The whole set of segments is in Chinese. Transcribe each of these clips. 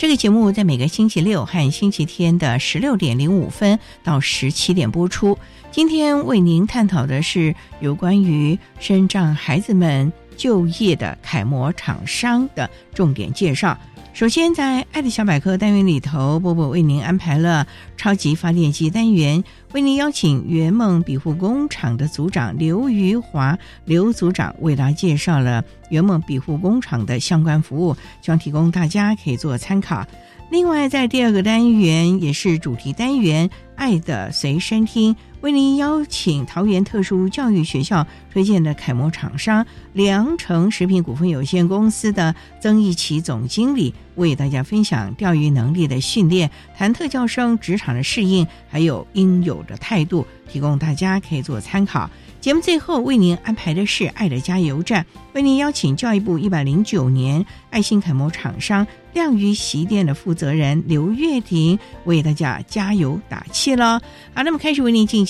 这个节目在每个星期六和星期天的十六点零五分到十七点播出。今天为您探讨的是有关于身障孩子们就业的楷模厂商的重点介绍。首先，在“爱的小百科”单元里头，波波为您安排了超级发电机单元，为您邀请圆梦庇护工厂的组长刘余华刘组长为大家介绍了圆梦庇护工厂的相关服务，希望提供大家可以做参考。另外，在第二个单元也是主题单元“爱的随身听”。为您邀请桃园特殊教育学校推荐的楷模厂商良诚食品股份有限公司的曾义奇总经理，为大家分享钓鱼能力的训练，谈特教生职场的适应，还有应有的态度，提供大家可以做参考。节目最后为您安排的是“爱的加油站”，为您邀请教育部一百零九年爱心楷模厂商亮鱼洗衣店的负责人刘月婷为大家加油打气了。好，那么开始为您进行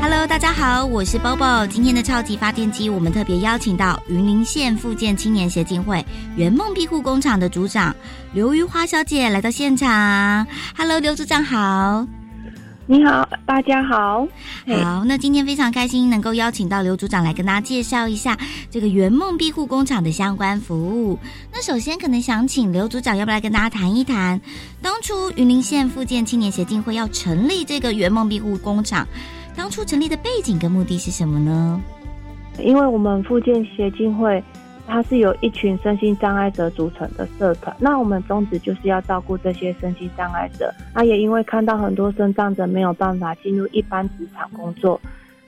Hello，大家好，我是 Bobo。今天的超级发电机，我们特别邀请到云林县复健青年协进会圆梦庇护工厂的组长刘玉花小姐来到现场。Hello，刘组长好。你好，大家好。好，那今天非常开心能够邀请到刘组长来跟大家介绍一下这个圆梦庇护工厂的相关服务。那首先可能想请刘组长要不要跟大家谈一谈，当初云林县复健青年协进会要成立这个圆梦庇护工厂，当初成立的背景跟目的是什么呢？因为我们复健协进会。它是由一群身心障碍者组成的社团，那我们宗旨就是要照顾这些身心障碍者。那也因为看到很多身障者没有办法进入一般职场工作，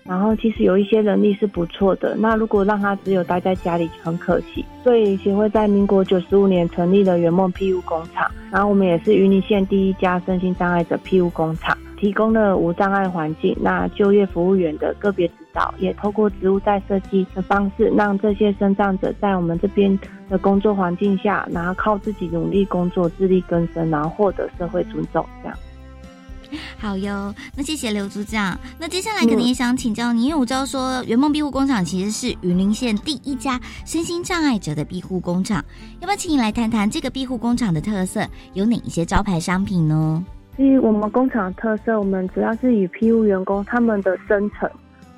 然后其实有一些能力是不错的，那如果让他只有待在家里很可惜。所以协会在民国九十五年成立了圆梦庇护工厂，然后我们也是云林县第一家身心障碍者庇护工厂。提供了无障碍环境，那就业服务员的个别指导，也透过职务再设计的方式，让这些身障者在我们这边的工作环境下，然后靠自己努力工作，自力更生，然后获得社会尊重。这样。好哟，那谢谢刘组长。那接下来可能也想请教您，因为我知道说圆梦庇护工厂其实是云林县第一家身心障碍者的庇护工厂，要不要请你来谈谈这个庇护工厂的特色，有哪一些招牌商品呢？以我们工厂特色，我们主要是以庇护员工他们的真诚、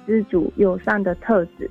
知足、友善的特质。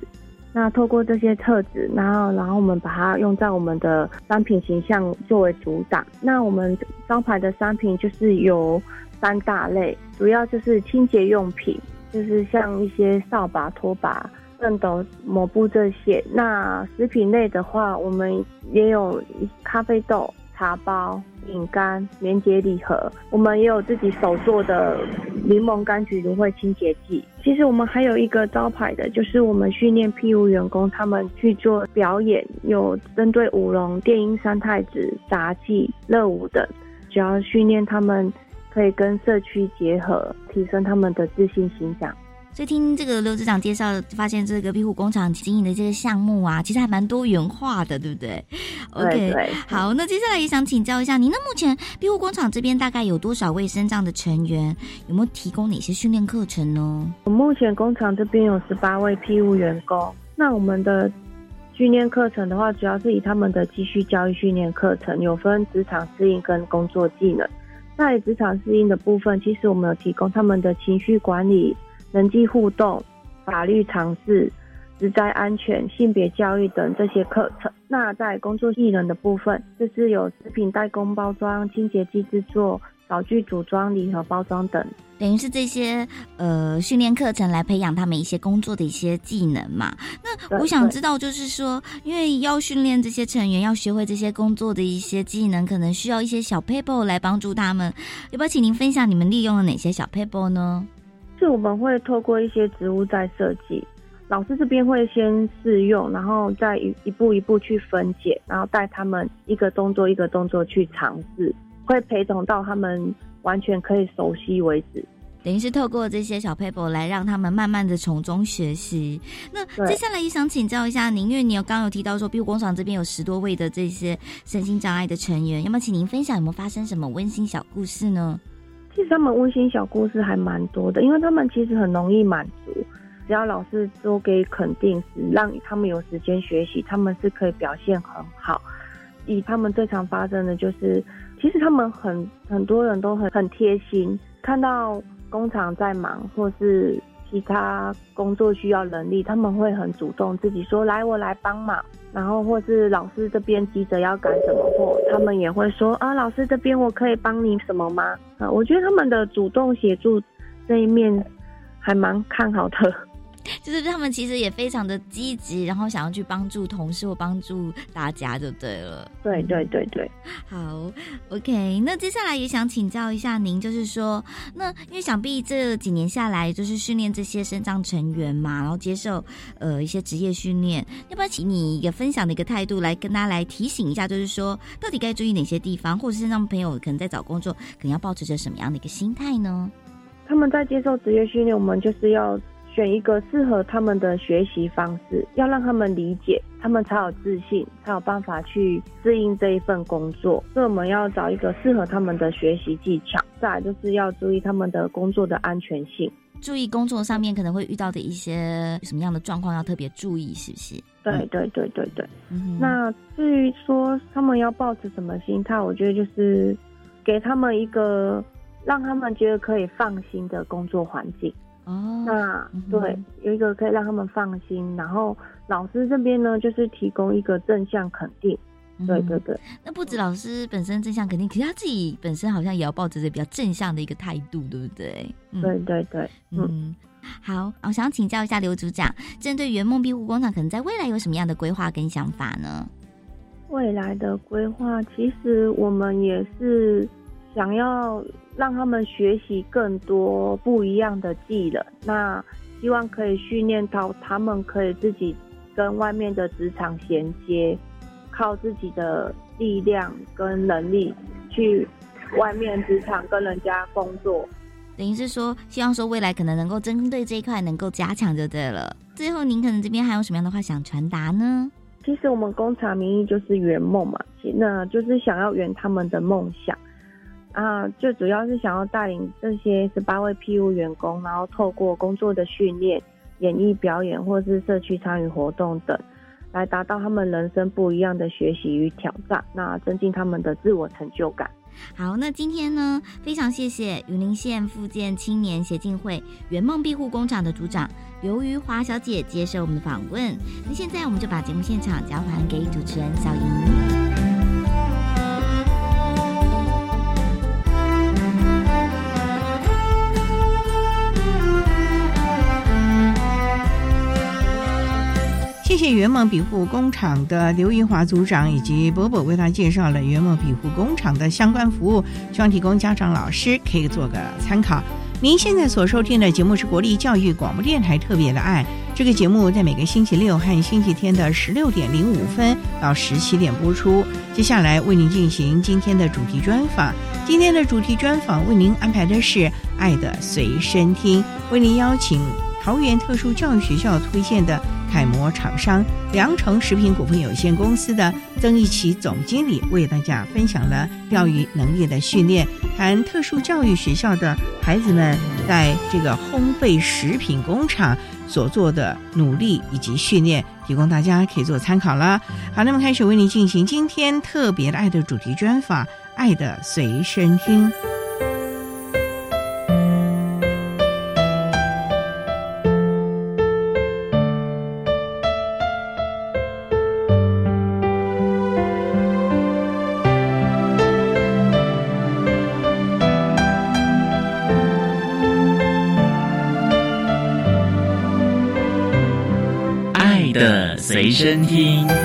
那透过这些特质，然后然后我们把它用在我们的商品形象作为主打。那我们招牌的商品就是有三大类，主要就是清洁用品，就是像一些扫把、拖把、熨斗、抹布这些。那食品类的话，我们也有一咖啡豆。茶包、饼干、棉结礼盒，我们也有自己手做的柠檬柑橘芦荟清洁剂。其实我们还有一个招牌的，就是我们训练庇务员工他们去做表演，有针对舞龙、电音、三太子、杂技、乐舞等，主要训练他们可以跟社区结合，提升他们的自信心。这样。所以听这个刘组长介绍，发现这个庇护工厂经营的这个项目啊，其实还蛮多元化的，对不对？OK，好，那接下来也想请教一下，您那目前庇护工厂这边大概有多少位身障的成员？有没有提供哪些训练课程呢？我目前工厂这边有十八位庇护员工。那我们的训练课程的话，主要是以他们的继续教育训练课程，有分职场适应跟工作技能。在职场适应的部分，其实我们有提供他们的情绪管理。人际互动、法律常识、职灾安全、性别教育等这些课程。那在工作技能的部分，就是有食品代工包装、清洁剂制作、扫具组装、礼盒包装等。等于是这些呃训练课程来培养他们一些工作的一些技能嘛？那我想知道，就是说，因为要训练这些成员，要学会这些工作的一些技能，可能需要一些小 paper 来帮助他们。要不要请您分享你们利用了哪些小 paper 呢？是我们会透过一些植物在设计，老师这边会先试用，然后再一一步一步去分解，然后带他们一个动作一个动作去尝试，会陪同到他们完全可以熟悉为止。等于是透过这些小 paper 来让他们慢慢的从中学习。那接下来也想请教一下您，因为你有刚刚有提到说庇护工厂这边有十多位的这些身心障碍的成员，要么请您分享有没有发生什么温馨小故事呢？其实他们温馨小故事还蛮多的，因为他们其实很容易满足，只要老师多给肯定，让他们有时间学习，他们是可以表现很好。以他们最常发生的就是，其实他们很很多人都很很贴心，看到工厂在忙或是其他工作需要能力，他们会很主动自己说来我来帮忙。然后或是老师这边急着要赶什么货，他们也会说啊，老师这边我可以帮你什么吗？啊，我觉得他们的主动协助这一面还蛮看好的。就是他们其实也非常的积极，然后想要去帮助同事或帮助大家就对了。对对对对，好，OK。那接下来也想请教一下您，就是说，那因为想必这几年下来，就是训练这些身障成员嘛，然后接受呃一些职业训练，要不要请你一个分享的一个态度来跟大家来提醒一下，就是说到底该注意哪些地方，或者是让朋友可能在找工作，可能要保持着什么样的一个心态呢？他们在接受职业训练，我们就是要。选一个适合他们的学习方式，要让他们理解，他们才有自信，才有办法去适应这一份工作。所以我们要找一个适合他们的学习技巧。再来就是要注意他们的工作的安全性，注意工作上面可能会遇到的一些什么样的状况要特别注意，是不是？对对对对对。那至于说他们要抱持什么心态，我觉得就是给他们一个让他们觉得可以放心的工作环境。哦，那对，有一个可以让他们放心，然后老师这边呢，就是提供一个正向肯定，对对对。那不止老师本身正向肯定，可是他自己本身好像也要抱着这比较正向的一个态度，对不对？对对对，嗯。好，我想请教一下刘组长，针对圆梦庇护工厂，可能在未来有什么样的规划跟想法呢？未来的规划，其实我们也是想要。让他们学习更多不一样的技能，那希望可以训练到他们可以自己跟外面的职场衔接，靠自己的力量跟能力去外面职场跟人家工作。等于是说，希望说未来可能能够针对这一块能够加强就对了。最后，您可能这边还有什么样的话想传达呢？其实我们工厂名义就是圆梦嘛，那就是想要圆他们的梦想。啊，最主要是想要带领这些十八位庇护员工，然后透过工作的训练、演艺表演或是社区参与活动等，来达到他们人生不一样的学习与挑战，那增进他们的自我成就感。好，那今天呢，非常谢谢云林县复建青年协进会圆梦庇护工厂的组长刘于华小姐接受我们的访问。那现在我们就把节目现场交还给主持人小莹。谢谢圆梦庇护工厂的刘玉华组长以及伯伯为他介绍了圆梦庇护工厂的相关服务，希望提供家长老师可以做个参考。您现在所收听的节目是国立教育广播电台特别的爱。这个节目在每个星期六和星期天的十六点零五分到十七点播出。接下来为您进行今天的主题专访。今天的主题专访为您安排的是《爱的随身听》，为您邀请桃园特殊教育学校推荐的楷模厂商良诚食品股份有限公司的曾义奇总经理为大家分享了钓鱼能力的训练，谈特殊教育学校的孩子们在这个烘焙食品工厂。所做的努力以及训练，提供大家可以做参考了。好，那么开始为您进行今天特别的爱的主题专访，《爱的随身听》。随身听。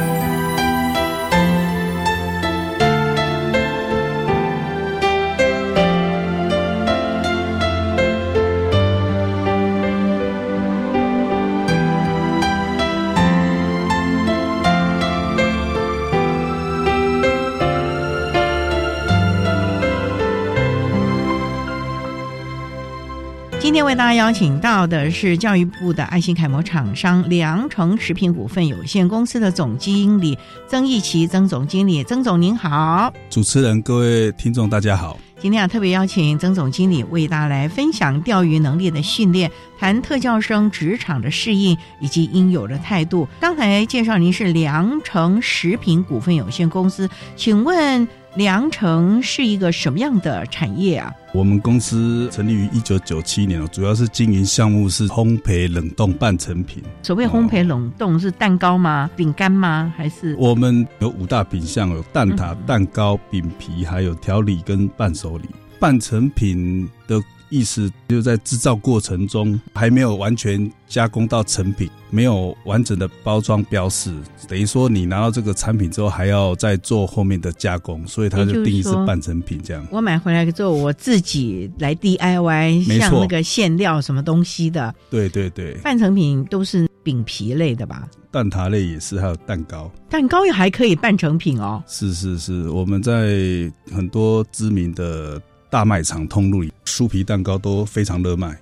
大家邀请到的是教育部的爱心楷模厂商良诚食品股份有限公司的总经理曾义奇，曾总经理，曾总您好，主持人各位听众大家好。今天啊，特别邀请曾总经理为大家来分享钓鱼能力的训练，谈特教生职场的适应以及应有的态度。刚才介绍您是良诚食品股份有限公司，请问？良城是一个什么样的产业啊？我们公司成立于一九九七年主要是经营项目是烘焙冷冻半成品。所谓烘焙冷冻是蛋糕吗？饼干吗？还是？我们有五大品项，有蛋挞、蛋糕、饼皮，还有调理跟伴手礼。半成品的。意思就在制造过程中还没有完全加工到成品，没有完整的包装标识，等于说你拿到这个产品之后还要再做后面的加工，所以它就定义是半成品这样。我买回来之后我自己来 DIY，像那个馅料什么东西的。对对对，半成品都是饼皮类的吧？蛋挞类也是，还有蛋糕。蛋糕也还可以半成品哦。是是是，我们在很多知名的。大卖场通路里，酥皮蛋糕都非常热卖。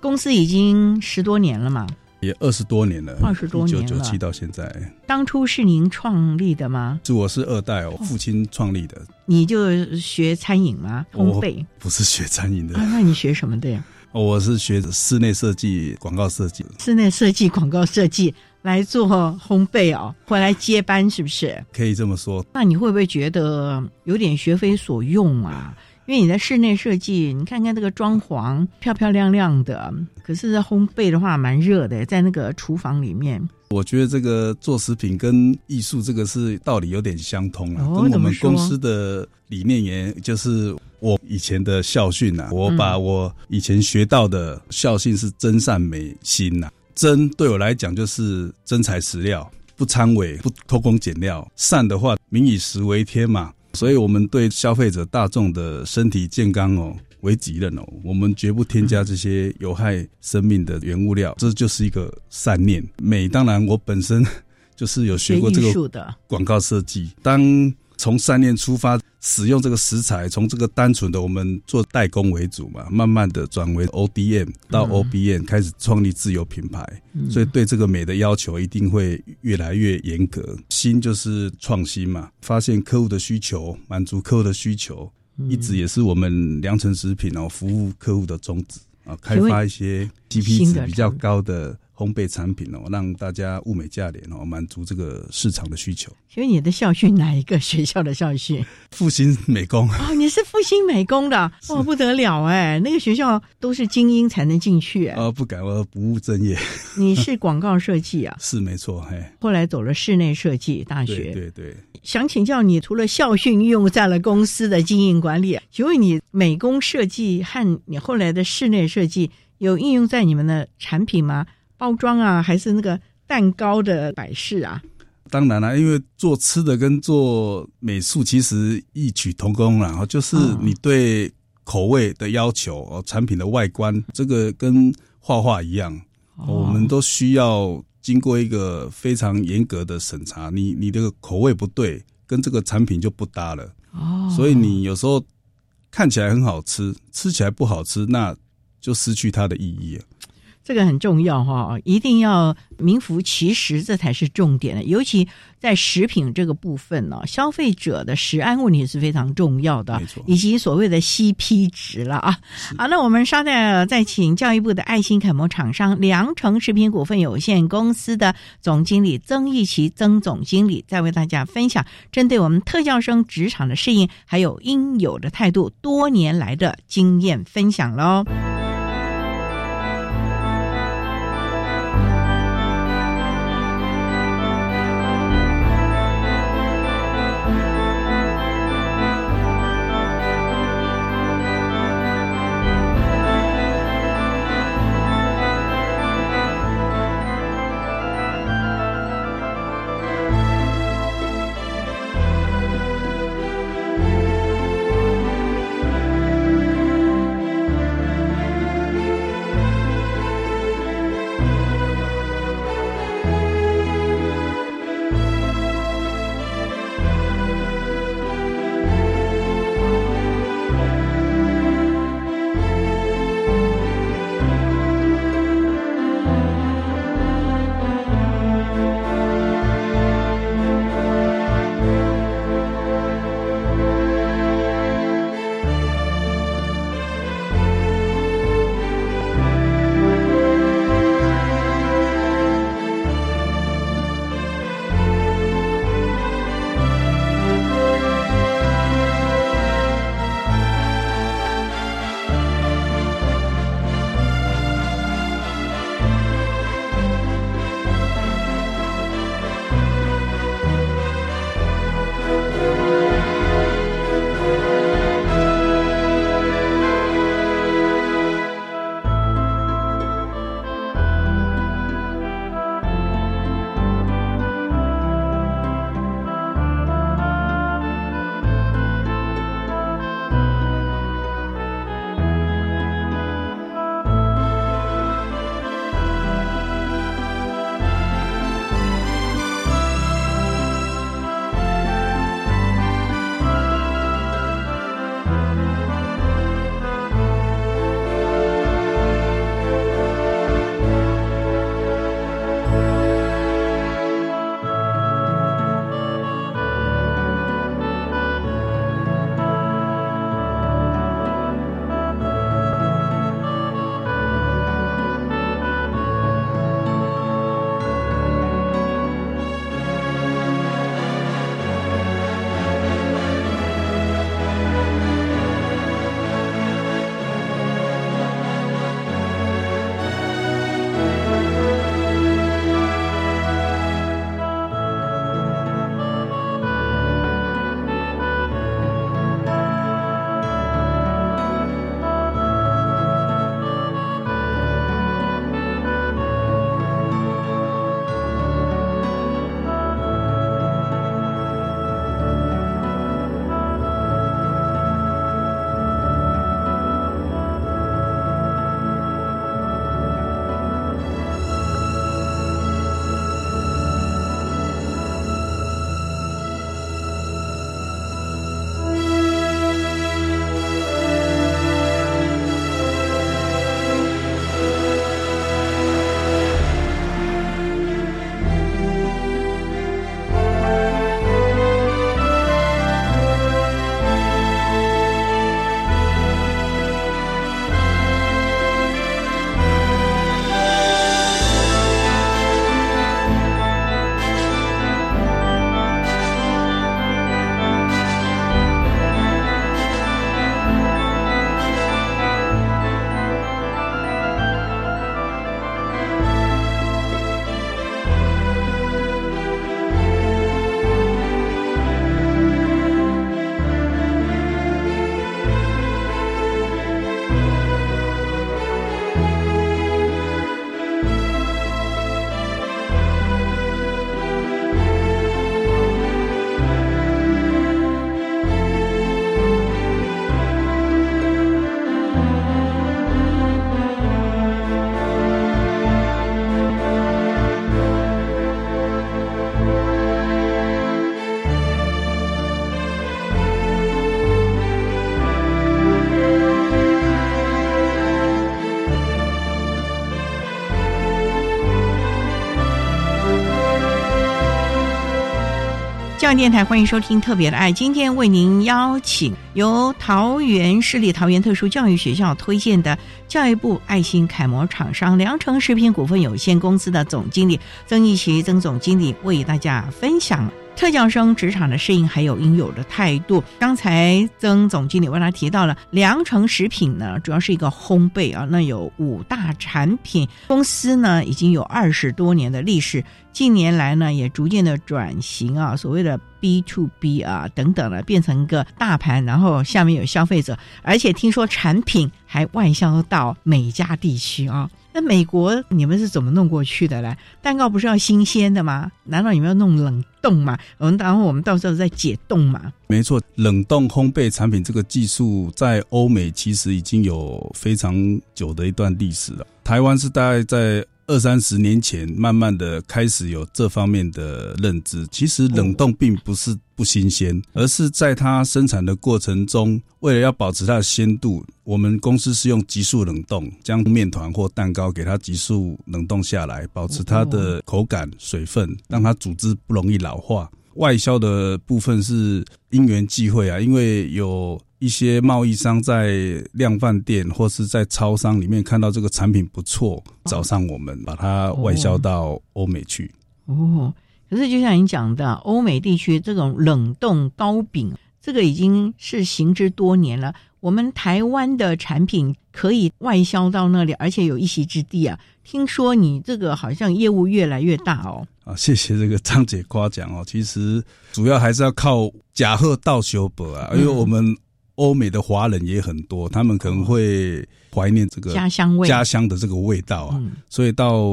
公司已经十多年了嘛，也二十多年了，二十多年了，九九七到现在。当初是您创立的吗？是，我是二代哦，父亲创立的。你就学餐饮吗？烘焙？不是学餐饮的。那你学什么的呀？我是学室内设计、广告设计。室内设计、广告设计来做烘焙哦，回来接班是不是？可以这么说。那你会不会觉得有点学非所用啊？因为你在室内设计，你看看这个装潢漂漂亮亮的，可是烘焙的话蛮热的，在那个厨房里面。我觉得这个做食品跟艺术这个是道理有点相通啊，跟我们公司的理念也就是我以前的校训呐，我把我以前学到的校训是真善美心呐，真对我来讲就是真材实料，不掺伪，不偷工减料，善的话民以食为天嘛。所以，我们对消费者大众的身体健康哦为己任哦，我们绝不添加这些有害生命的原物料，这就是一个善念美。当然，我本身 就是有学过这个广告设计，当。从善念出发，使用这个食材，从这个单纯的我们做代工为主嘛，慢慢的转为 ODM 到 OBM，开始创立自有品牌，所以对这个美的要求一定会越来越严格。新就是创新嘛，发现客户的需求，满足客户的需求，一直也是我们良辰食品哦服务客户的宗旨啊，开发一些 G P 值比较高的。烘焙产品哦，让大家物美价廉哦，满足这个市场的需求。请问你的校训哪一个学校的校训？复兴美工哦，你是复兴美工的 哦，不得了哎，那个学校都是精英才能进去哎。呃，不敢，我不务正业。你是广告设计啊？是没错，嘿。后来走了室内设计大学，对对。想请教你，除了校训运用在了公司的经营管理，请问你美工设计和你后来的室内设计有应用在你们的产品吗？包装啊，还是那个蛋糕的摆饰啊？当然了，因为做吃的跟做美术其实异曲同工了，就是你对口味的要求哦，产品的外观，这个跟画画一样，我们都需要经过一个非常严格的审查。你你的口味不对，跟这个产品就不搭了。哦，所以你有时候看起来很好吃，吃起来不好吃，那就失去它的意义了。这个很重要哈，一定要名副其实，这才是重点的。尤其在食品这个部分呢，消费者的食安问题是非常重要的，以及所谓的 CP 值了啊。好，那我们稍待再请教育部的爱心楷模厂商良诚食品股份有限公司的总经理曾义奇曾总经理，再为大家分享针对我们特教生职场的适应，还有应有的态度，多年来的经验分享喽。教育电台欢迎收听《特别的爱》，今天为您邀请由桃园市立桃园特殊教育学校推荐的教育部爱心楷模厂商良诚食品股份有限公司的总经理曾义奇曾总经理为大家分享。特教生职场的适应，还有应有的态度。刚才曾总经理为他提到了良成食品呢，主要是一个烘焙啊，那有五大产品，公司呢已经有二十多年的历史，近年来呢也逐渐的转型啊，所谓的 B to B 啊等等的，变成一个大盘，然后下面有消费者，而且听说产品还外销到美加地区啊。那美国你们是怎么弄过去的嘞？蛋糕不是要新鲜的吗？难道你们要弄冷冻吗？我们然后我们到时候再解冻嘛？没错，冷冻烘焙产品这个技术在欧美其实已经有非常久的一段历史了。台湾是大概在。二三十年前，慢慢的开始有这方面的认知。其实冷冻并不是不新鲜，而是在它生产的过程中，为了要保持它的鲜度，我们公司是用急速冷冻，将面团或蛋糕给它急速冷冻下来，保持它的口感、水分，让它组织不容易老化。外销的部分是因缘际会啊，因为有。一些贸易商在量贩店或是在超商里面看到这个产品不错，找上我们，把它外销到欧美去。哦，可是就像你讲的，欧美地区这种冷冻糕饼，这个已经是行之多年了。我们台湾的产品可以外销到那里，而且有一席之地啊。听说你这个好像业务越来越大哦。啊，谢谢这个张姐夸奖哦。其实主要还是要靠假贺道修博啊，因为我们。欧美的华人也很多，他们可能会怀念这个家乡味、家乡的这个味道啊，所以到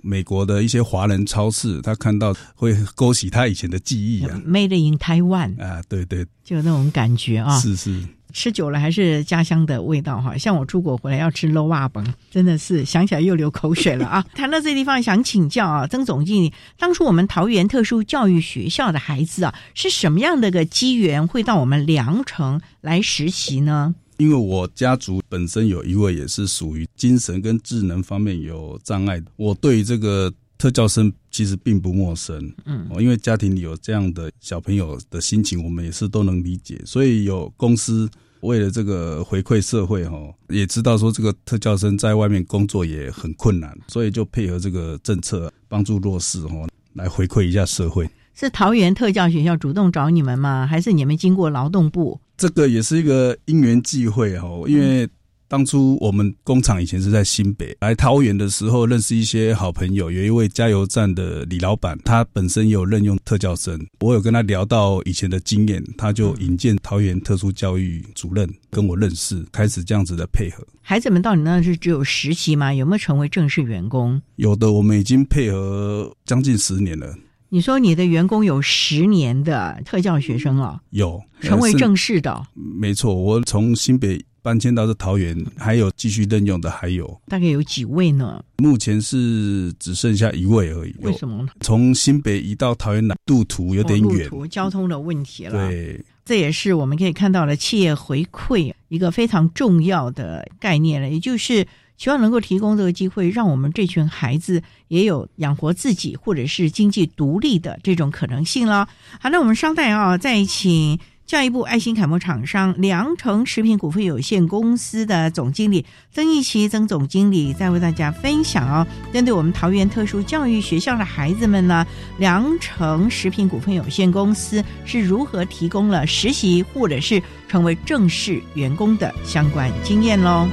美国的一些华人超市，他看到会勾起他以前的记忆啊。Made in Taiwan 啊，对对，就那种感觉啊，是是。吃久了还是家乡的味道哈，像我出国回来要吃 low 瓦本，真的是想起来又流口水了啊！谈到这地方，想请教啊，曾总经理，当初我们桃园特殊教育学校的孩子啊，是什么样的个机缘会到我们凉城来实习呢？因为我家族本身有一位也是属于精神跟智能方面有障碍，我对这个。特教生其实并不陌生，嗯，因为家庭里有这样的小朋友的心情，我们也是都能理解。所以有公司为了这个回馈社会，哈，也知道说这个特教生在外面工作也很困难，所以就配合这个政策，帮助弱势，哈，来回馈一下社会。是桃园特教学校主动找你们吗？还是你们经过劳动部？这个也是一个因缘际会，哈，因为。当初我们工厂以前是在新北，来桃园的时候认识一些好朋友，有一位加油站的李老板，他本身也有任用特教生，我有跟他聊到以前的经验，他就引荐桃园特殊教育主任跟我认识，开始这样子的配合。孩子们到你那是只有实习吗？有没有成为正式员工？有的，我们已经配合将近十年了。你说你的员工有十年的特教学生啊？有，成为正式的。没错，我从新北。搬迁到这桃园，还有继续任用的还有大概有几位呢？目前是只剩下一位而已。为什么呢？从新北移到桃园来，路途有点远，路途交通的问题了。对，这也是我们可以看到的企业回馈一个非常重要的概念了，也就是希望能够提供这个机会，让我们这群孩子也有养活自己或者是经济独立的这种可能性了。好，那我们稍待啊，再请。下一步爱心楷模厂商良诚食品股份有限公司的总经理曾义奇曾总经理在为大家分享哦，针对我们桃园特殊教育学校的孩子们呢，良诚食品股份有限公司是如何提供了实习或者是成为正式员工的相关经验喽。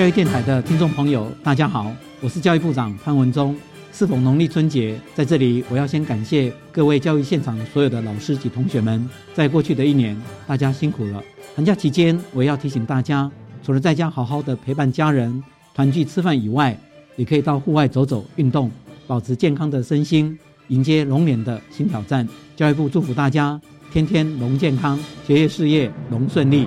教育电台的听众朋友，大家好，我是教育部长潘文忠。适逢农历春节，在这里我要先感谢各位教育现场所有的老师及同学们。在过去的一年，大家辛苦了。寒假期间，我要提醒大家，除了在家好好的陪伴家人、团聚吃饭以外，也可以到户外走走运动，保持健康的身心，迎接龙年的新挑战。教育部祝福大家天天龙健康，学业事业龙顺利。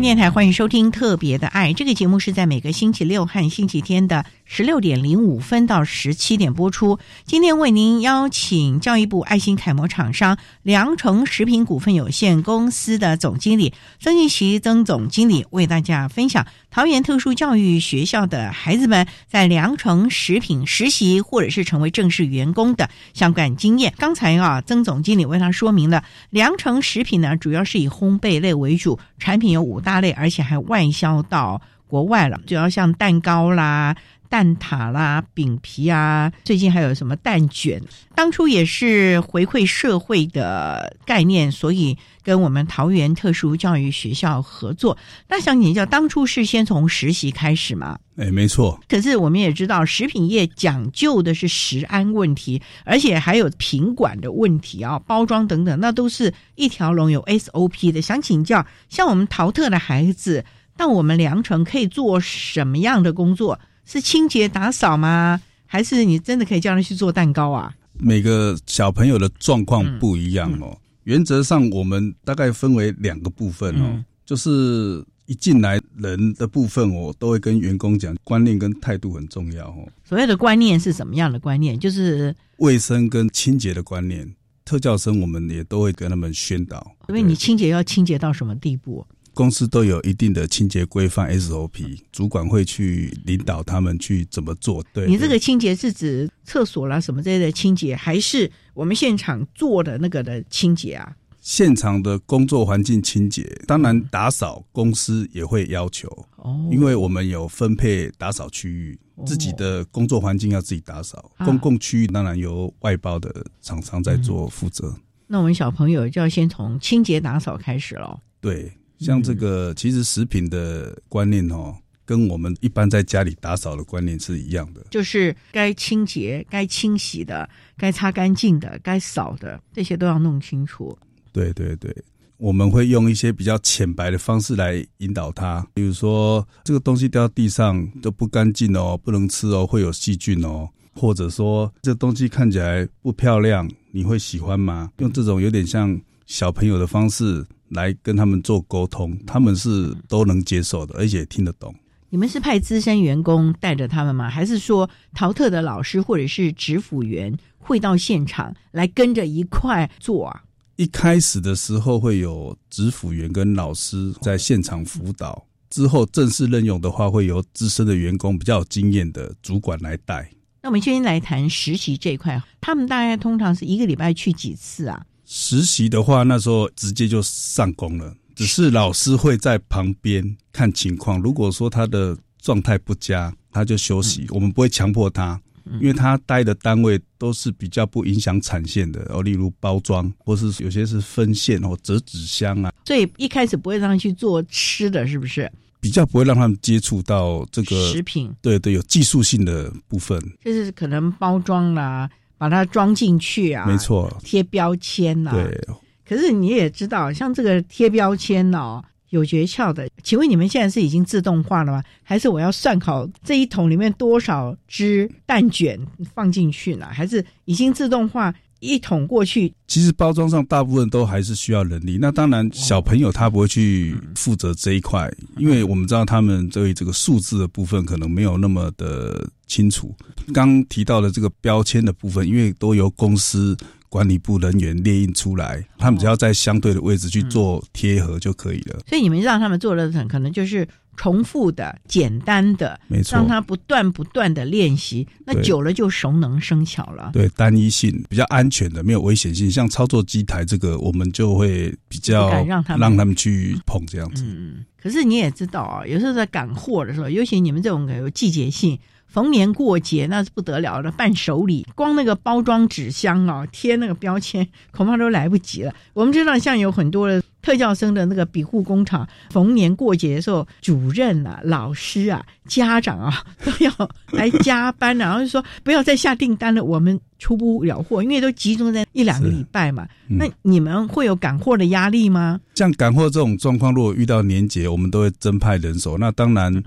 电台欢迎收听《特别的爱》这个节目，是在每个星期六和星期天的十六点零五分到十七点播出。今天为您邀请教育部爱心楷模厂商良城食品股份有限公司的总经理曾玉琪曾总经理，为大家分享桃园特殊教育学校的孩子们在良城食品实习或者是成为正式员工的相关经验。刚才啊，曾总经理为他说明了良城食品呢，主要是以烘焙类为主，产品有五。大类，而且还外销到国外了，主要像蛋糕啦、蛋挞啦、饼皮啊，最近还有什么蛋卷。当初也是回馈社会的概念，所以跟我们桃园特殊教育学校合作。那想请教，当初是先从实习开始吗？哎，没错。可是我们也知道，食品业讲究的是食安问题，而且还有品管的问题啊，包装等等，那都是一条龙有 SOP 的。想请教，像我们淘特的孩子到我们良城可以做什么样的工作？是清洁打扫吗？还是你真的可以叫他去做蛋糕啊？每个小朋友的状况不一样哦。原则上，我们大概分为两个部分哦，就是一进来人的部分，我都会跟员工讲，观念跟态度很重要哦。所谓的观念是什么样的观念？就是卫生跟清洁的观念。特教生我们也都会跟他们宣导。因为你清洁要清洁到什么地步？公司都有一定的清洁规范 SOP，主管会去领导他们去怎么做。对你这个清洁是指厕所啦什么之类的清洁，还是我们现场做的那个的清洁啊？现场的工作环境清洁，当然打扫公司也会要求哦，因为我们有分配打扫区域，自己的工作环境要自己打扫，公共区域当然由外包的厂商在做负责。那我们小朋友就要先从清洁打扫开始喽。对。像这个，其实食品的观念哦，跟我们一般在家里打扫的观念是一样的，就是该清洁、该清洗的、该擦干净的、该扫的，这些都要弄清楚。对对对，我们会用一些比较浅白的方式来引导他，比如说这个东西掉到地上都不干净哦，不能吃哦，会有细菌哦，或者说这东西看起来不漂亮，你会喜欢吗？用这种有点像小朋友的方式。来跟他们做沟通，他们是都能接受的，而且听得懂。你们是派资深员工带着他们吗？还是说淘特的老师或者是指辅员会到现场来跟着一块做啊？一开始的时候会有指辅员跟老师在现场辅导，之后正式任用的话，会由资深的员工比较有经验的主管来带。那我们先来谈实习这一块，他们大概通常是一个礼拜去几次啊？实习的话，那时候直接就上工了，只是老师会在旁边看情况。如果说他的状态不佳，他就休息，我们不会强迫他。因为他待的单位都是比较不影响产线的哦，例如包装，或是有些是分线或折纸箱啊。所以一开始不会让他去做吃的，是不是？比较不会让他们接触到这个食品。对对，有技术性的部分，就是可能包装啦，把它装进去啊，没错，贴标签呐。对。可是你也知道，像这个贴标签哦。有诀窍的，请问你们现在是已经自动化了吗？还是我要算好这一桶里面多少只蛋卷放进去呢？还是已经自动化一捅过去？其实包装上大部分都还是需要人力。那当然，小朋友他不会去负责这一块，因为我们知道他们对这个数字的部分可能没有那么的清楚。刚提到的这个标签的部分，因为都由公司。管理部人员列印出来，他们只要在相对的位置去做贴合就可以了。所以你们让他们做的可能就是重复的、简单的，没错，让他不断不断的练习，那久了就熟能生巧了。对，单一性比较安全的，没有危险性，像操作机台这个，我们就会比较让他们让他们去碰这样子。嗯，可是你也知道啊，有时候在赶货的时候，尤其你们这种有季节性。逢年过节那是不得了的伴手礼，光那个包装纸箱啊，贴那个标签，恐怕都来不及了。我们知道，像有很多的特教生的那个庇护工厂，逢年过节的时候，主任啊、老师啊、家长啊都要来加班，然后就说不要再下订单了，我们出不了货，因为都集中在一两个礼拜嘛。那你们会有赶货的压力吗？像赶货这种状况，如果遇到年节，我们都会增派人手。那当然。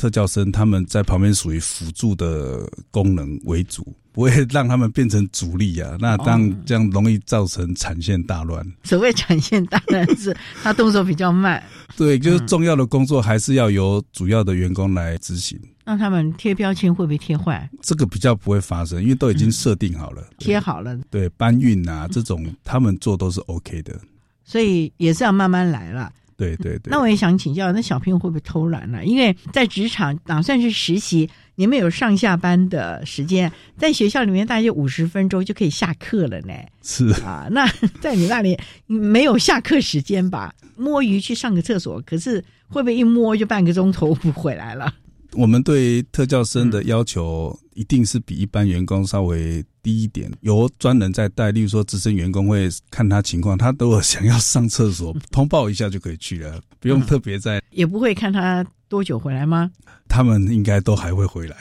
特教生他们在旁边属于辅助的功能为主，不会让他们变成主力啊。那当这样容易造成产线大乱。所谓产线大乱是他动作比较慢。对，就是重要的工作还是要由主要的员工来执行。那他们贴标签会不会贴坏？这个比较不会发生，因为都已经设定好了，贴好了。对，搬运啊这种他们做都是 OK 的。所以也是要慢慢来了。对对对，那我也想请教，那小朋友会不会偷懒呢？因为在职场打算是实习，你们有上下班的时间，在学校里面大约五十分钟就可以下课了呢。是啊，那在你那里没有下课时间吧？摸鱼去上个厕所，可是会不会一摸就半个钟头不回来了？我们对特教生的要求一定是比一般员工稍微低一点，由专人在带。例如说，资深员工会看他情况，他都想要上厕所，通报一下就可以去了，不用特别在。也不会看他多久回来吗？他们应该都还会回来。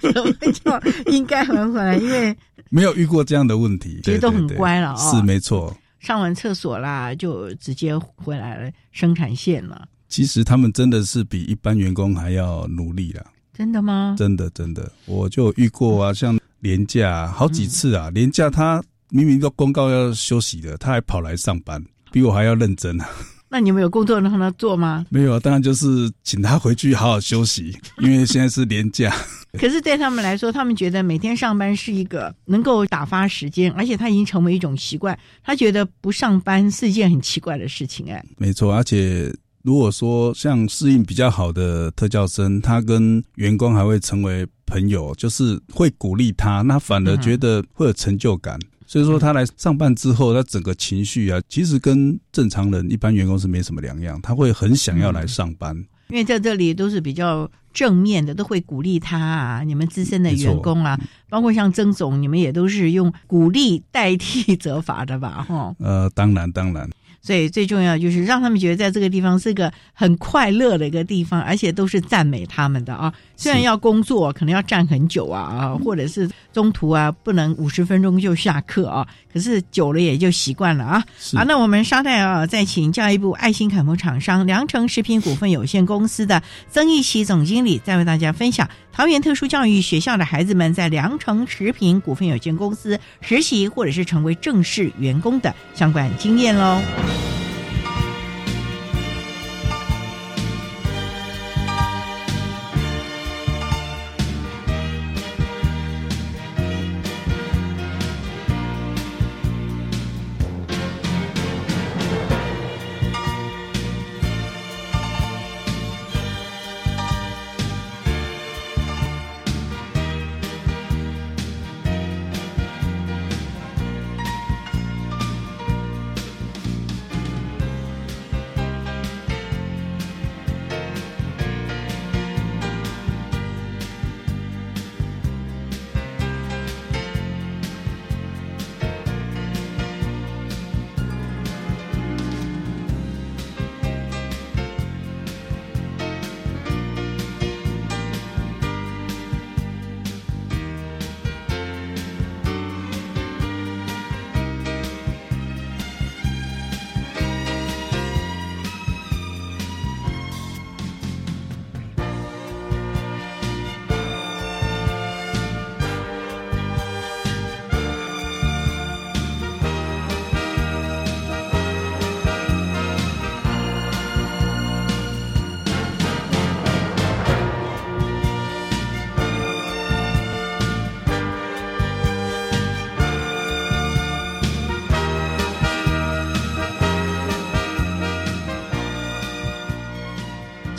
什么叫应该还会回来？因为 没有遇过这样的问题，其实都很乖了哦。是没错，上完厕所啦，就直接回来了生产线了。其实他们真的是比一般员工还要努力了。真的吗？真的真的，我就遇过啊，像年假好几次啊，年假他明明都公告要休息的，他还跑来上班，比我还要认真啊。那你们有工作让他做吗？没有啊，当然就是请他回去好好休息，因为现在是年假。可是对他们来说，他们觉得每天上班是一个能够打发时间，而且他已经成为一种习惯，他觉得不上班是一件很奇怪的事情。哎，没错，而且。如果说像适应比较好的特教生，他跟员工还会成为朋友，就是会鼓励他，那反而觉得会有成就感。所以说他来上班之后，他整个情绪啊，其实跟正常人一般员工是没什么两样，他会很想要来上班。因为在这里都是比较正面的，都会鼓励他啊。你们资深的员工啊，包括像曾总，你们也都是用鼓励代替责罚的吧？哈。呃，当然，当然。所以最重要就是让他们觉得在这个地方是个很快乐的一个地方，而且都是赞美他们的啊。虽然要工作，可能要站很久啊啊，或者是中途啊不能五十分钟就下课啊，可是久了也就习惯了啊。好，那我们稍待啊，再请教育部爱心楷模厂商良城食品股份有限公司的曾义奇总经理，再为大家分享桃园特殊教育学校的孩子们在良城食品股份有限公司实习或者是成为正式员工的相关经验喽。you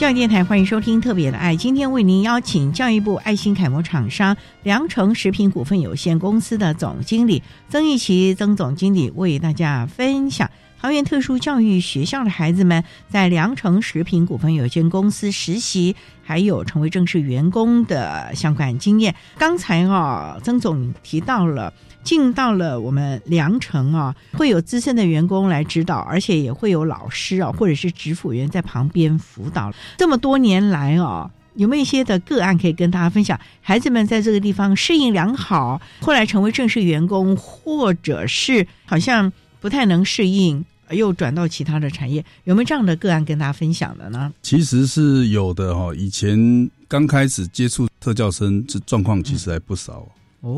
教育电台欢迎收听《特别的爱》，今天为您邀请教育部爱心楷模厂商良成食品股份有限公司的总经理曾玉琪曾总经理为大家分享桃园特殊教育学校的孩子们在良成食品股份有限公司实习，还有成为正式员工的相关经验。刚才啊，曾总提到了。进到了我们良城啊，会有资深的员工来指导，而且也会有老师啊，或者是指辅员在旁边辅导。这么多年来啊，有没有一些的个案可以跟大家分享？孩子们在这个地方适应良好，后来成为正式员工，或者是好像不太能适应，又转到其他的产业，有没有这样的个案跟大家分享的呢？其实是有的哈，以前刚开始接触特教生，这状况其实还不少。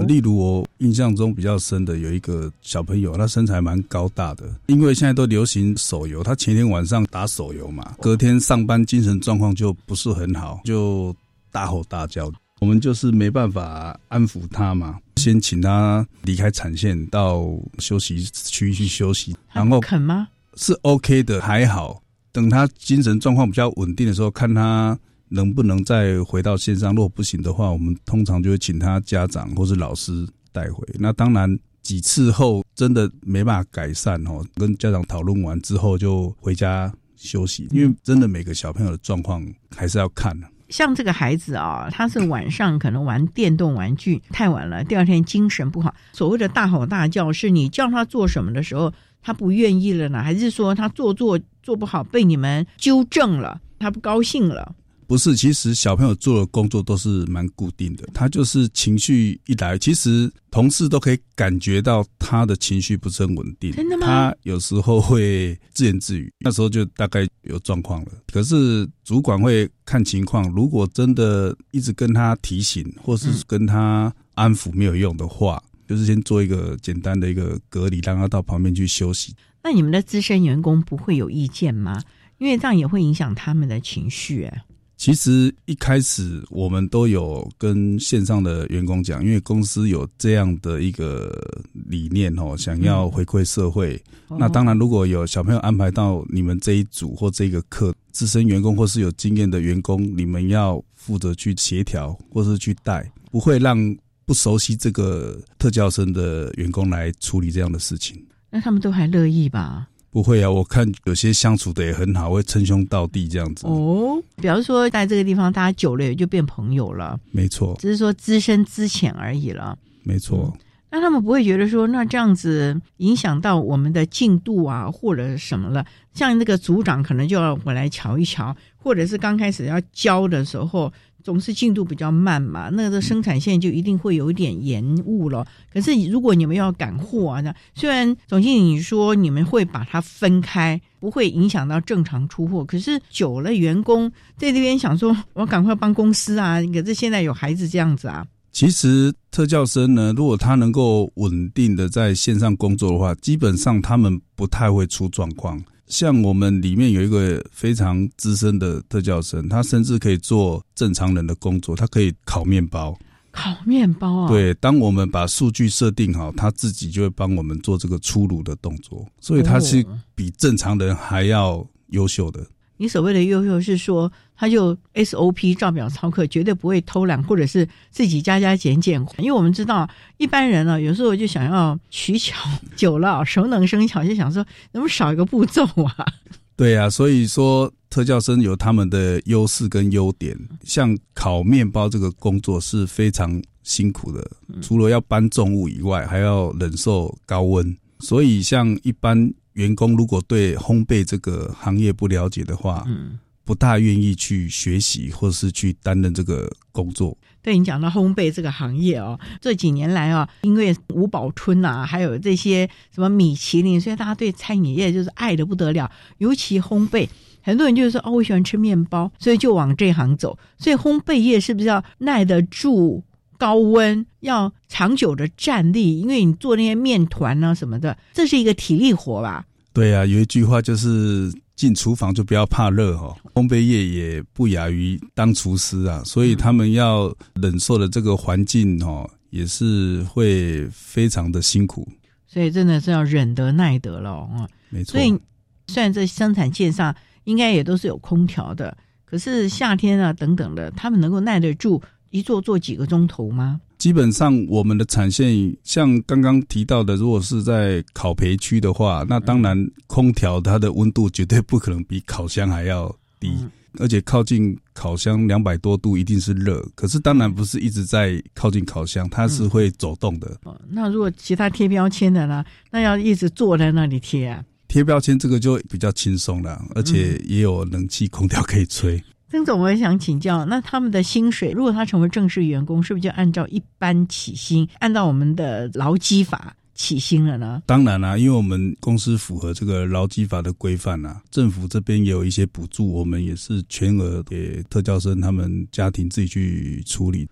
例如我印象中比较深的有一个小朋友，他身材蛮高大的，因为现在都流行手游，他前天晚上打手游嘛，隔天上班精神状况就不是很好，就大吼大叫。我们就是没办法安抚他嘛，先请他离开产线到休息区去休息，然后肯吗？是 OK 的，还好。等他精神状况比较稳定的时候，看他。能不能再回到线上？如果不行的话，我们通常就会请他家长或是老师带回。那当然几次后真的没办法改善哦，跟家长讨论完之后就回家休息。因为真的每个小朋友的状况还是要看的。像这个孩子啊，他是晚上可能玩电动玩具太晚了，第二天精神不好。所谓的大吼大叫，是你叫他做什么的时候，他不愿意了呢？还是说他做做做不好，被你们纠正了，他不高兴了？不是，其实小朋友做的工作都是蛮固定的。他就是情绪一来，其实同事都可以感觉到他的情绪不是很稳定。真的吗？他有时候会自言自语，那时候就大概有状况了。可是主管会看情况，如果真的一直跟他提醒，或是跟他安抚没有用的话，就是先做一个简单的一个隔离，让他到旁边去休息。那你们的资深员工不会有意见吗？因为这样也会影响他们的情绪。其实一开始我们都有跟线上的员工讲，因为公司有这样的一个理念哦，想要回馈社会。那当然，如果有小朋友安排到你们这一组或这个课，资深员工或是有经验的员工，你们要负责去协调或是去带，不会让不熟悉这个特教生的员工来处理这样的事情。那他们都还乐意吧？不会啊，我看有些相处的也很好，会称兄道弟这样子。哦，比方说在这个地方，大家久了也就变朋友了。没错，只是说资深资浅而已了。没错，那他们不会觉得说，那这样子影响到我们的进度啊，或者什么了？像那个组长可能就要回来瞧一瞧，或者是刚开始要教的时候。总是进度比较慢嘛，那个生产线就一定会有一点延误了。可是如果你们要赶货啊，那虽然总经理说你们会把它分开，不会影响到正常出货，可是久了员工在这边想说，我赶快帮公司啊，可是现在有孩子这样子啊。其实特教生呢，如果他能够稳定的在线上工作的话，基本上他们不太会出状况。像我们里面有一个非常资深的特教生，他甚至可以做正常人的工作，他可以烤面包。烤面包啊？对，当我们把数据设定好，他自己就会帮我们做这个出炉的动作，所以他是比正常人还要优秀的。你所谓的优秀是说，他就 SOP 照表操课，绝对不会偷懒，或者是自己加加减减。因为我们知道一般人呢，有时候就想要取巧，久了熟能生巧，就想说能不能少一个步骤啊？对呀，所以说特教生有他们的优势跟优点。像烤面包这个工作是非常辛苦的，除了要搬重物以外，还要忍受高温。所以像一般。员工如果对烘焙这个行业不了解的话，嗯，不大愿意去学习或是去担任这个工作。对你讲到烘焙这个行业哦，这几年来啊，因为五宝春呐，还有这些什么米其林，所以大家对餐饮业就是爱的不得了。尤其烘焙，很多人就是说哦，我喜欢吃面包，所以就往这行走。所以烘焙业是不是要耐得住？高温要长久的站立，因为你做那些面团啊什么的，这是一个体力活吧？对啊，有一句话就是进厨房就不要怕热哈。烘焙业也不亚于当厨师啊，所以他们要忍受的这个环境哦，也是会非常的辛苦。所以真的是要忍得耐得了啊。没错。所以虽然在生产线上应该也都是有空调的。可是夏天啊等等的，他们能够耐得住一坐坐几个钟头吗？基本上我们的产线像刚刚提到的，如果是在烤培区的话，那当然空调它的温度绝对不可能比烤箱还要低。而且靠近烤箱两百多度一定是热，可是当然不是一直在靠近烤箱，它是会走动的。那如果其他贴标签的呢？那要一直坐在那里贴啊？贴标签这个就比较轻松了，而且也有冷气空调可以吹。曾总，我也想请教，那他们的薪水，如果他成为正式员工，是不是就按照一般起薪，按照我们的劳基法？起薪了呢？当然啦，因为我们公司符合这个劳基法的规范啊，政府这边也有一些补助，我们也是全额给特教生他们家庭自己去处理，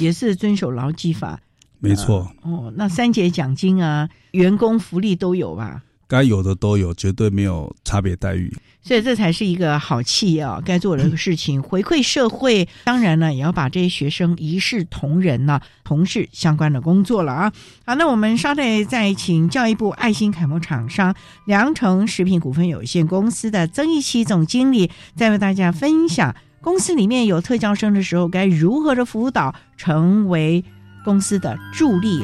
也是遵守劳基法。没错。哦，那三节奖金啊，员工福利都有吧？该有的都有，绝对没有差别待遇。所以这才是一个好企业啊，该做的事情，回馈社会。当然呢，也要把这些学生一视同仁呢，从事相关的工作了啊。好，那我们稍待再请教育部爱心楷模厂商良城食品股份有限公司的曾义奇总经理，再为大家分享公司里面有特教生的时候，该如何的辅导，成为公司的助力。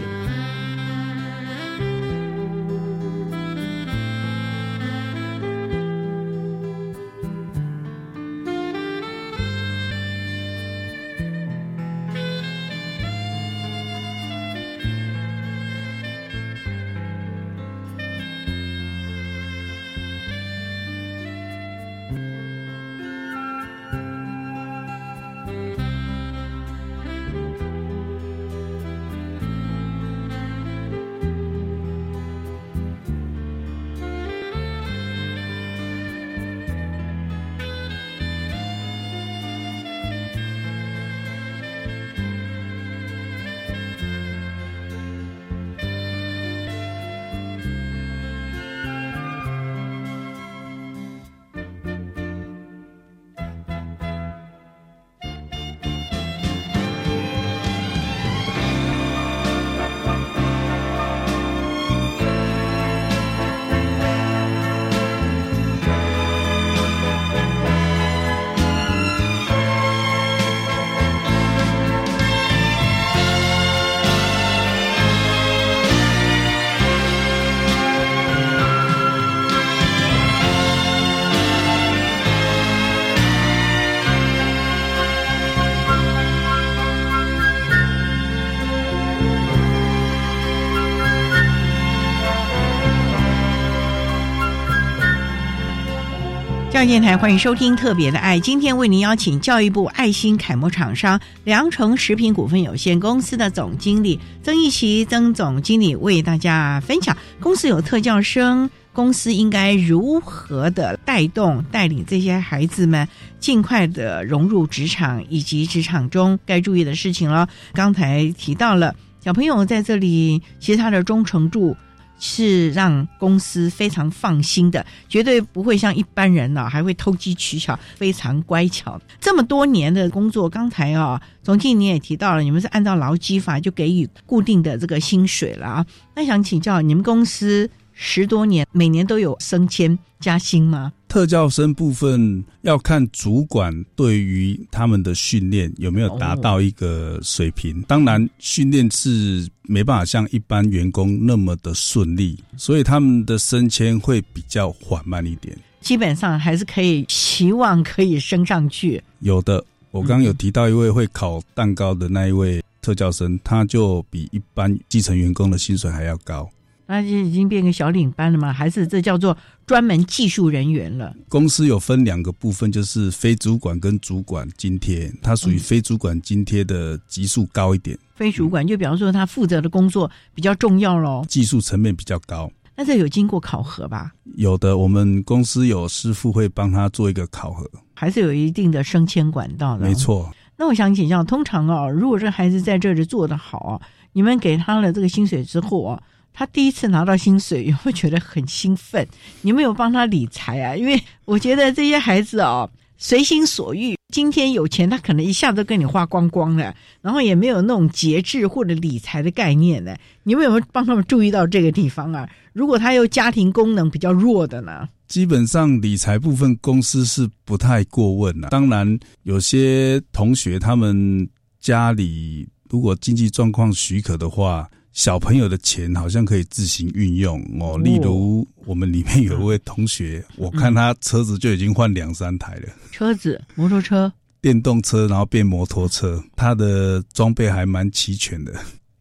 电台欢迎收听特别的爱，今天为您邀请教育部爱心楷模厂商良诚食品股份有限公司的总经理曾义奇曾总经理为大家分享，公司有特教生，公司应该如何的带动带领这些孩子们尽快的融入职场，以及职场中该注意的事情了。刚才提到了小朋友在这里，其实他的忠诚度。是让公司非常放心的，绝对不会像一般人呢，还会偷机取巧，非常乖巧。这么多年的工作，刚才啊，总经理也提到了，你们是按照劳基法就给予固定的这个薪水了啊。那想请教你们公司。十多年，每年都有升迁加薪吗？特教生部分要看主管对于他们的训练有没有达到一个水平。当然，训练是没办法像一般员工那么的顺利，所以他们的升迁会比较缓慢一点。基本上还是可以期望可以升上去。有的，我刚刚有提到一位会烤蛋糕的那一位特教生，他就比一般基层员工的薪水还要高。那就已经变个小领班了吗？还是这叫做专门技术人员了？公司有分两个部分，就是非主管跟主管津贴，它属于非主管津贴的级数高一点。非主管就比方说他负责的工作比较重要喽，技术层面比较高。那这有经过考核吧？有的，我们公司有师傅会帮他做一个考核，还是有一定的升迁管道的。没错。那我想请教，通常哦，如果这孩子在这里做得好，你们给他了这个薪水之后啊？他第一次拿到薪水，也会觉得很兴奋。你有没有帮他理财啊？因为我觉得这些孩子哦，随心所欲。今天有钱，他可能一下子跟你花光光了，然后也没有那种节制或者理财的概念呢。你们有没有帮他们注意到这个地方啊？如果他有家庭功能比较弱的呢？基本上理财部分公司是不太过问了。当然，有些同学他们家里如果经济状况许可的话，小朋友的钱好像可以自行运用哦。例如，我们里面有一位同学，我看他车子就已经换两三台了。车子，摩托车，电动车，然后变摩托车，他的装备还蛮齐全的。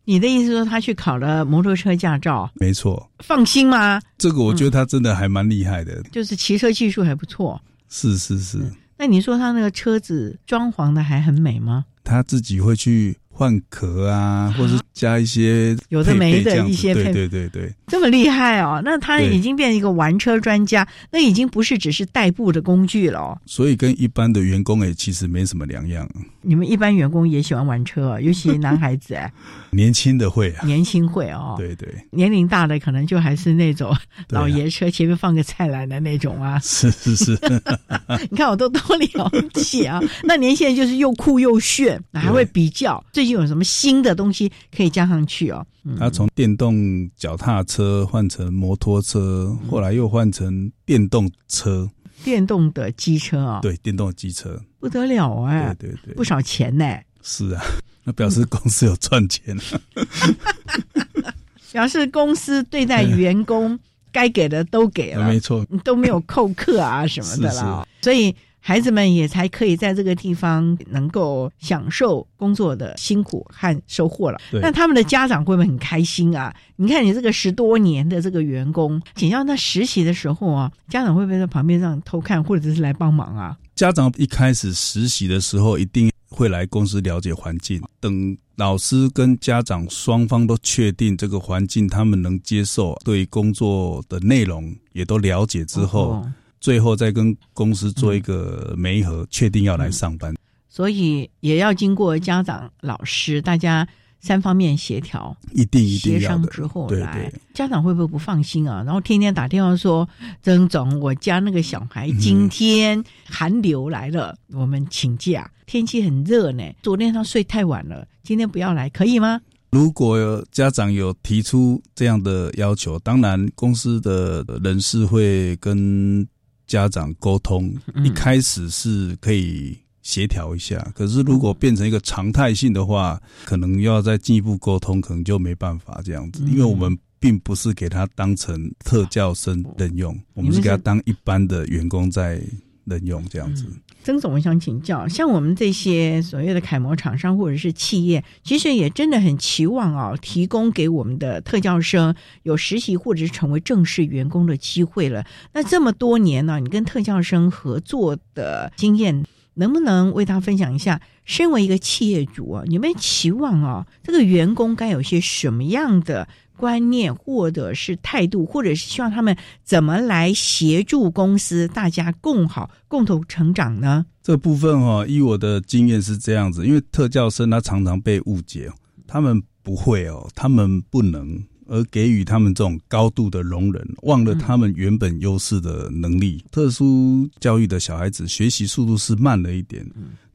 你的意思说他去考了摩托车驾照？没错，放心吗？这个我觉得他真的还蛮厉害的，就是骑车技术还不错。是是是。那你说他那个车子装潢的还很美吗？他自己会去。换壳啊，或是加一些有的没的一些配，对对对对，这么厉害哦！那他已经变成一个玩车专家，那已经不是只是代步的工具了。所以跟一般的员工也其实没什么两样。你们一般员工也喜欢玩车，尤其男孩子哎，年轻的会啊，年轻会哦，对对，年龄大的可能就还是那种老爷车，前面放个菜篮的那种啊。是 是是，你看我都多了解啊。那年轻人就是又酷又炫，还会比较。最近有什么新的东西可以加上去哦？他从电动脚踏车换成摩托车，后来又换成电动车，电动的机车啊？对，电动的机车不得了哎！对对对，不少钱呢。是啊，那表示公司有赚钱，表示公司对待员工该给的都给了，没错，都没有扣客啊什么的了，所以。孩子们也才可以在这个地方能够享受工作的辛苦和收获了。那他们的家长会不会很开心啊？你看你这个十多年的这个员工，仅要他实习的时候啊，家长会不会在旁边上偷看，或者是来帮忙啊？家长一开始实习的时候，一定会来公司了解环境。等老师跟家长双方都确定这个环境他们能接受，对工作的内容也都了解之后。最后再跟公司做一个媒合，确定要来上班，所以也要经过家长、老师大家三方面协调，一定一定协商之后来。家长会不会不放心啊？然后天天打电话说：“曾总，我家那个小孩今天寒流来了，我们请假。天气很热呢，昨天他睡太晚了，今天不要来，可以吗？”如果家长有提出这样的要求，当然公司的人事会跟。家长沟通一开始是可以协调一下，可是如果变成一个常态性的话，可能要再进一步沟通，可能就没办法这样子，因为我们并不是给他当成特教生任用，我们是给他当一般的员工在任用这样子。曾总，我想请教，像我们这些所谓的楷模厂商或者是企业，其实也真的很期望哦，提供给我们的特教生有实习或者是成为正式员工的机会了。那这么多年呢，你跟特教生合作的经验，能不能为他分享一下？身为一个企业主啊，你们期望哦，这个员工该有些什么样的？观念，或者是态度，或者是希望他们怎么来协助公司，大家共好、共同成长呢？这部分哈，以我的经验是这样子，因为特教生他常常被误解，他们不会哦，他们不能，而给予他们这种高度的容忍，忘了他们原本优势的能力。特殊教育的小孩子学习速度是慢了一点，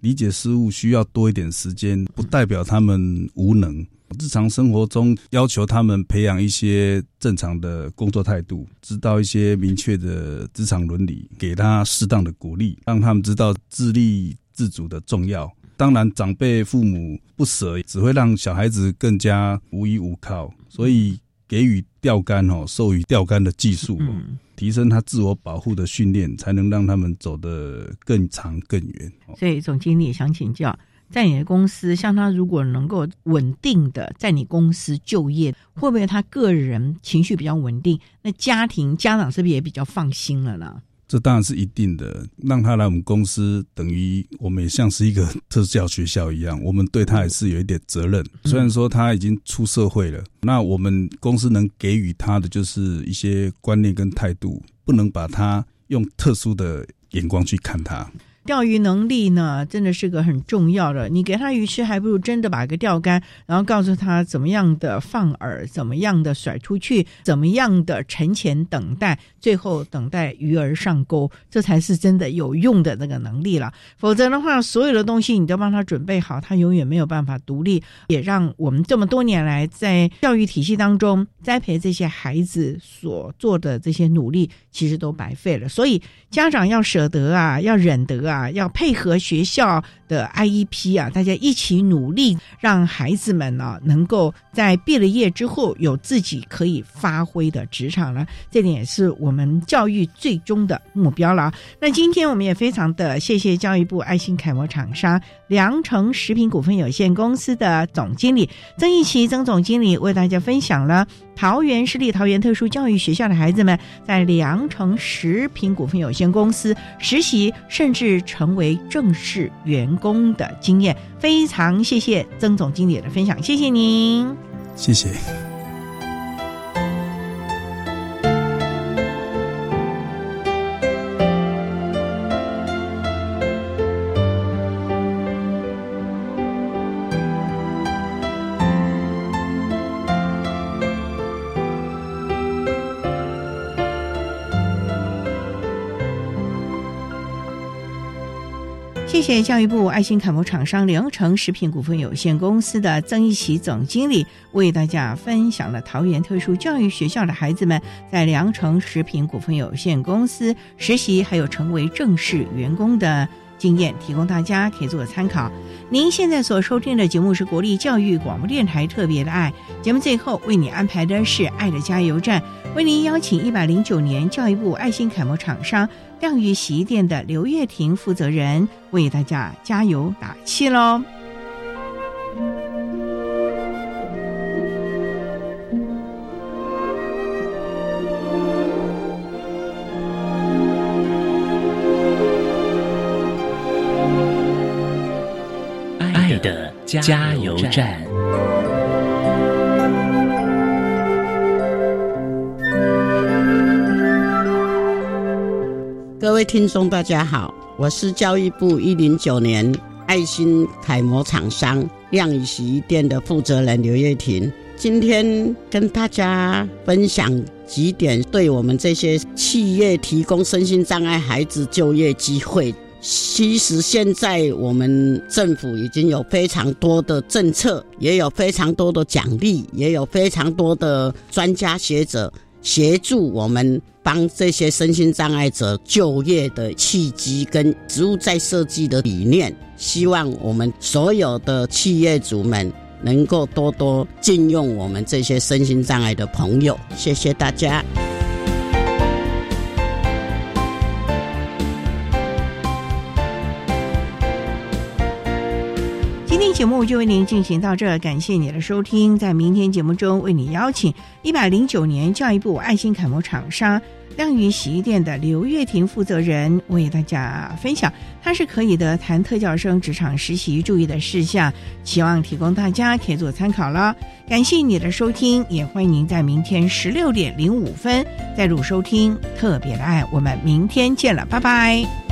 理解事物需要多一点时间，不代表他们无能。日常生活中要求他们培养一些正常的工作态度，知道一些明确的职场伦理，给他适当的鼓励，让他们知道自立自主的重要。当然，长辈父母不舍，只会让小孩子更加无依无靠。所以，给予钓竿哦，授予钓竿的技术，提升他自我保护的训练，才能让他们走得更长更远。所以，总经理想请教。在你的公司，像他如果能够稳定的在你公司就业，会不会他个人情绪比较稳定？那家庭家长是不是也比较放心了呢？这当然是一定的。让他来我们公司，等于我们也像是一个特教学校一样，我们对他也是有一点责任。虽然说他已经出社会了，那我们公司能给予他的就是一些观念跟态度，不能把他用特殊的眼光去看他。钓鱼能力呢，真的是个很重要的。你给他鱼吃，还不如真的把个钓竿，然后告诉他怎么样的放饵，怎么样的甩出去，怎么样的沉潜等待，最后等待鱼儿上钩，这才是真的有用的那个能力了。否则的话，所有的东西你都帮他准备好，他永远没有办法独立，也让我们这么多年来在教育体系当中栽培这些孩子所做的这些努力，其实都白费了。所以家长要舍得啊，要忍得啊，要配合学校的 IEP 啊，大家一起努力，让孩子们呢能够在毕了业之后有自己可以发挥的职场了。这点也是我们教育最终的目标了。那今天我们也非常的谢谢教育部爱心楷模厂商良城食品股份有限公司的总经理曾义奇曾总经理为大家分享了。桃园市立桃园特殊教育学校的孩子们在良城食品股份有限公司实习，甚至成为正式员工的经验，非常谢谢曾总经理的分享，谢谢您，谢谢。谢教育部爱心楷模厂商良城食品股份有限公司的曾一奇总经理为大家分享了桃园特殊教育学校的孩子们在良城食品股份有限公司实习，还有成为正式员工的经验，提供大家可以做参考。您现在所收听的节目是国立教育广播电台特别的爱节目，最后为你安排的是爱的加油站，为您邀请一百零九年教育部爱心楷模厂商。亮宇洗衣店的刘月婷负责人为大家加油打气喽！爱的加油站。各位听众，大家好，我是教育部一零九年爱心楷模厂商亮宇洗衣店的负责人刘月婷。今天跟大家分享几点对我们这些企业提供身心障碍孩子就业机会。其实现在我们政府已经有非常多的政策，也有非常多的奖励，也有非常多的专家学者。协助我们帮这些身心障碍者就业的契机跟植物再设计的理念，希望我们所有的企业主们能够多多禁用我们这些身心障碍的朋友。谢谢大家。节目就为您进行到这，感谢你的收听。在明天节目中，为你邀请一百零九年教育部爱心楷模厂商亮宇洗衣店的刘月婷负责人为大家分享，他是可以的谈特教生职场实习注意的事项，希望提供大家可以做参考了。感谢你的收听，也欢迎您在明天十六点零五分再度收听特别的爱。我们明天见了，拜拜。